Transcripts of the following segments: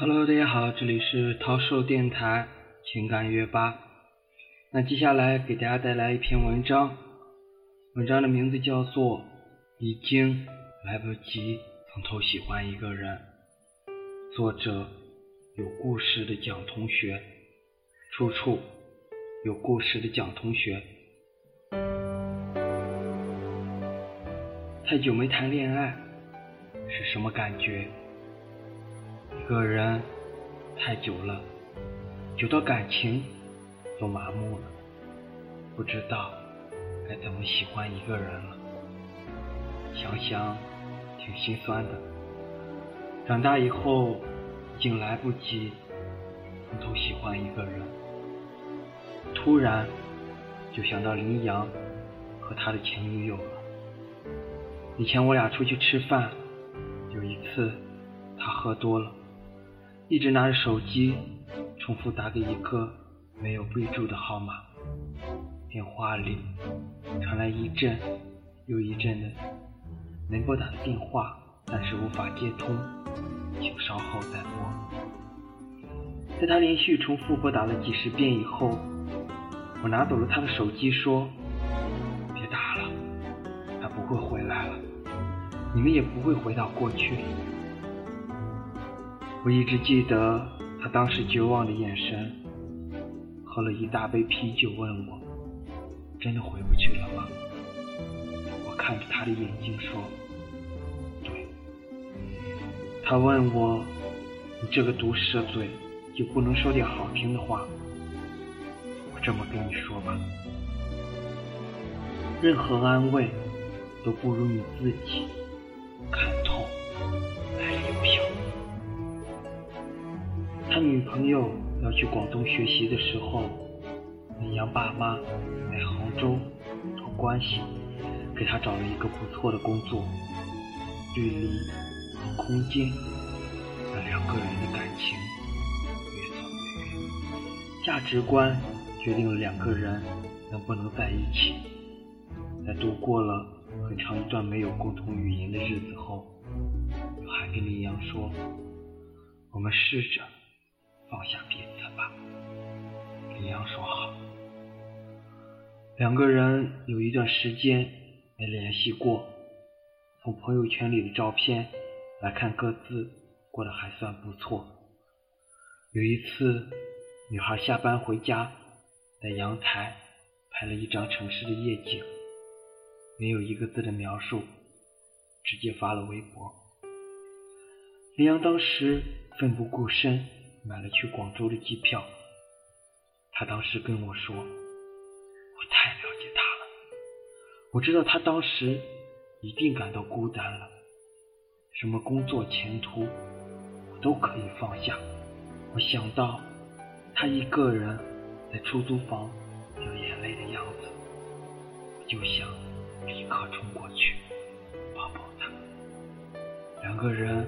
Hello，大家好，这里是涛兽电台情感约吧。那接下来给大家带来一篇文章，文章的名字叫做《已经来不及从头喜欢一个人》，作者有故事的蒋同学，出处有故事的蒋同学。太久没谈恋爱是什么感觉？一个人太久了，久到感情都麻木了，不知道该怎么喜欢一个人了。想想挺心酸的。长大以后已经来不及从头喜欢一个人，突然就想到林阳和他的前女友了。以前我俩出去吃饭，有一次他喝多了。一直拿着手机重复打给一个没有备注的号码，电话里传来一阵又一阵的能拨打的电话，但是无法接通，请稍后再拨。在他连续重复拨打了几十遍以后，我拿走了他的手机，说：“别打了，他不会回来了，你们也不会回到过去。”我一直记得他当时绝望的眼神，喝了一大杯啤酒，问我：“真的回不去了吗？”我看着他的眼睛说：“对。”他问我：“你这个毒舌嘴，就不能说点好听的话？”我这么跟你说吧，任何安慰都不如你自己他女朋友要去广东学习的时候，李阳爸妈在杭州托关系给他找了一个不错的工作，距离和空间让两个人的感情越走越远，价值观决定了两个人能不能在一起。在度过了很长一段没有共同语言的日子后，我还跟林阳说：“我们试着。”放下彼此吧，李阳说好。两个人有一段时间没联系过，从朋友圈里的照片来看，各自过得还算不错。有一次，女孩下班回家，在阳台拍了一张城市的夜景，没有一个字的描述，直接发了微博。李阳当时奋不顾身。买了去广州的机票，他当时跟我说：“我太了解他了，我知道他当时一定感到孤单了，什么工作前途我都可以放下。我想到他一个人在出租房流眼泪的样子，我就想立刻冲过去抱抱他。两个人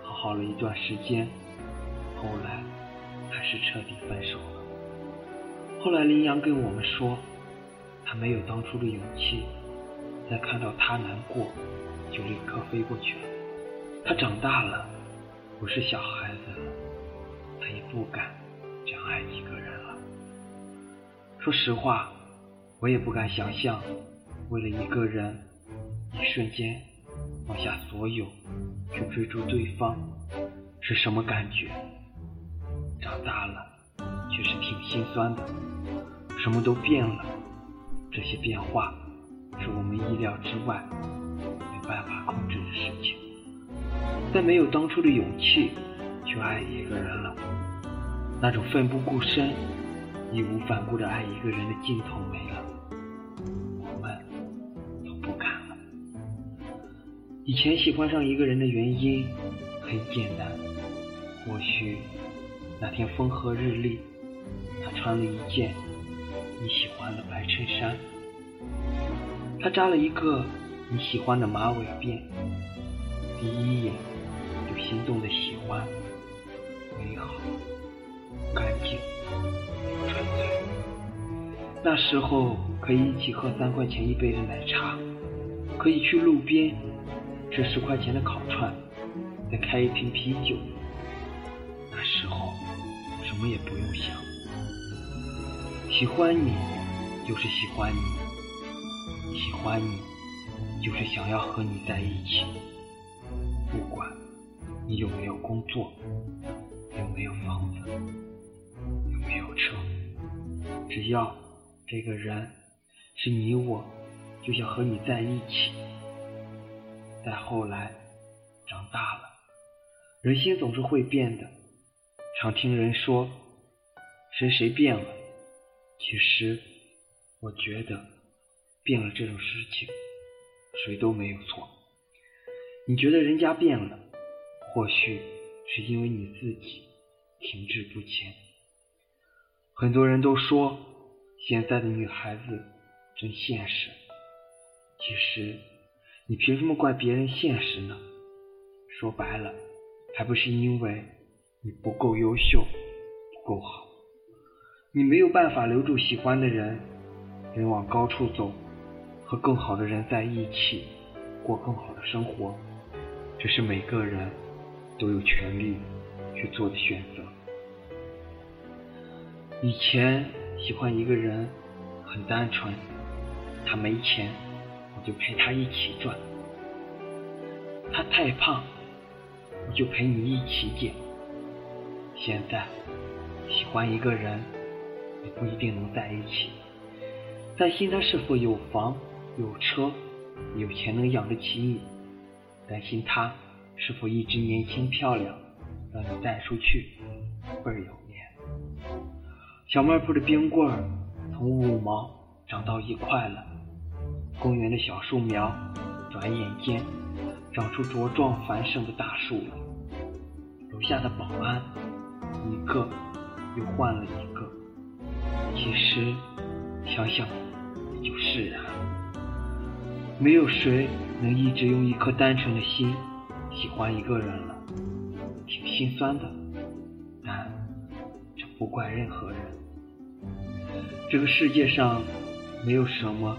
好好了一段时间。”后来还是彻底分手了。后来林阳跟我们说，他没有当初的勇气，再看到他难过就立刻飞过去了。他长大了，不是小孩子了，他也不敢这样爱一个人了。说实话，我也不敢想象，为了一个人，一瞬间放下所有去追逐对方是什么感觉。长大了，却是挺心酸的。什么都变了，这些变化是我们意料之外、没办法控制的事情。再没有当初的勇气去爱一个人了，那种奋不顾身、义无反顾的爱一个人的劲头没了，我们都不敢了。以前喜欢上一个人的原因很简单，或许。那天风和日丽，他穿了一件你喜欢的白衬衫，他扎了一个你喜欢的马尾辫，第一眼就心动的喜欢，美好、干净、纯粹。那时候可以一起喝三块钱一杯的奶茶，可以去路边吃十块钱的烤串，再开一瓶啤酒。什么也不用想。喜欢你，就是喜欢你；喜欢你，就是想要和你在一起。不管你有没有工作，有没有房子，有没有车，只要这个人是你我，就想和你在一起。再后来，长大了，人心总是会变的。常听人说，谁谁变了。其实，我觉得变了这种事情，谁都没有错。你觉得人家变了，或许是因为你自己停滞不前。很多人都说现在的女孩子真现实，其实你凭什么怪别人现实呢？说白了，还不是因为你不够优秀，不够好。你没有办法留住喜欢的人，人往高处走，和更好的人在一起，过更好的生活。这是每个人都有权利去做的选择。以前喜欢一个人很单纯，他没钱，我就陪他一起赚；他太胖，我就陪你一起减。现在喜欢一个人，也不一定能在一起，担心他是否有房有车，有钱能养得起你。担心他是否一直年轻漂亮，让你带出去倍儿有面。小卖部的冰棍儿从五毛涨到一块了，公园的小树苗转眼间长出茁壮繁盛的大树了。楼下的保安一个又换了一个，其实想想也就释然了，没有谁。能一直用一颗单纯的心喜欢一个人了，挺心酸的，但这不怪任何人。这个世界上没有什么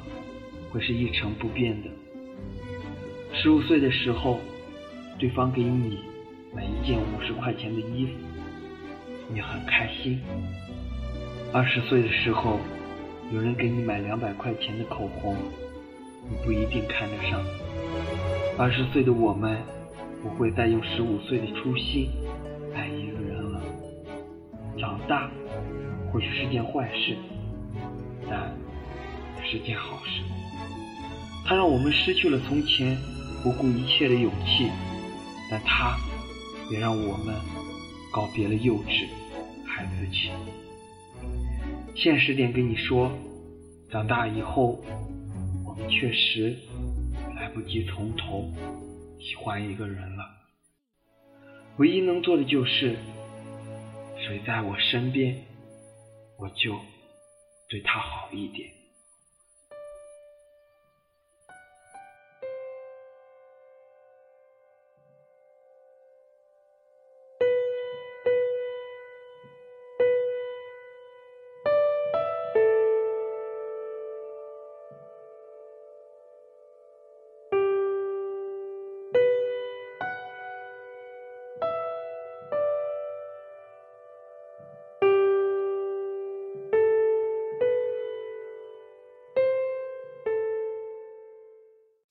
会是一成不变的。十五岁的时候，对方给你买一件五十块钱的衣服，你很开心；二十岁的时候，有人给你买两百块钱的口红，你不一定看得上。二十岁的我们不会再用十五岁的初心爱一个人了。长大或许是件坏事，但是件好事。它让我们失去了从前不顾一切的勇气，但它也让我们告别了幼稚、现实点跟你说，长大以后，我们确实。来不及从头喜欢一个人了，唯一能做的就是谁在我身边，我就对他好一点。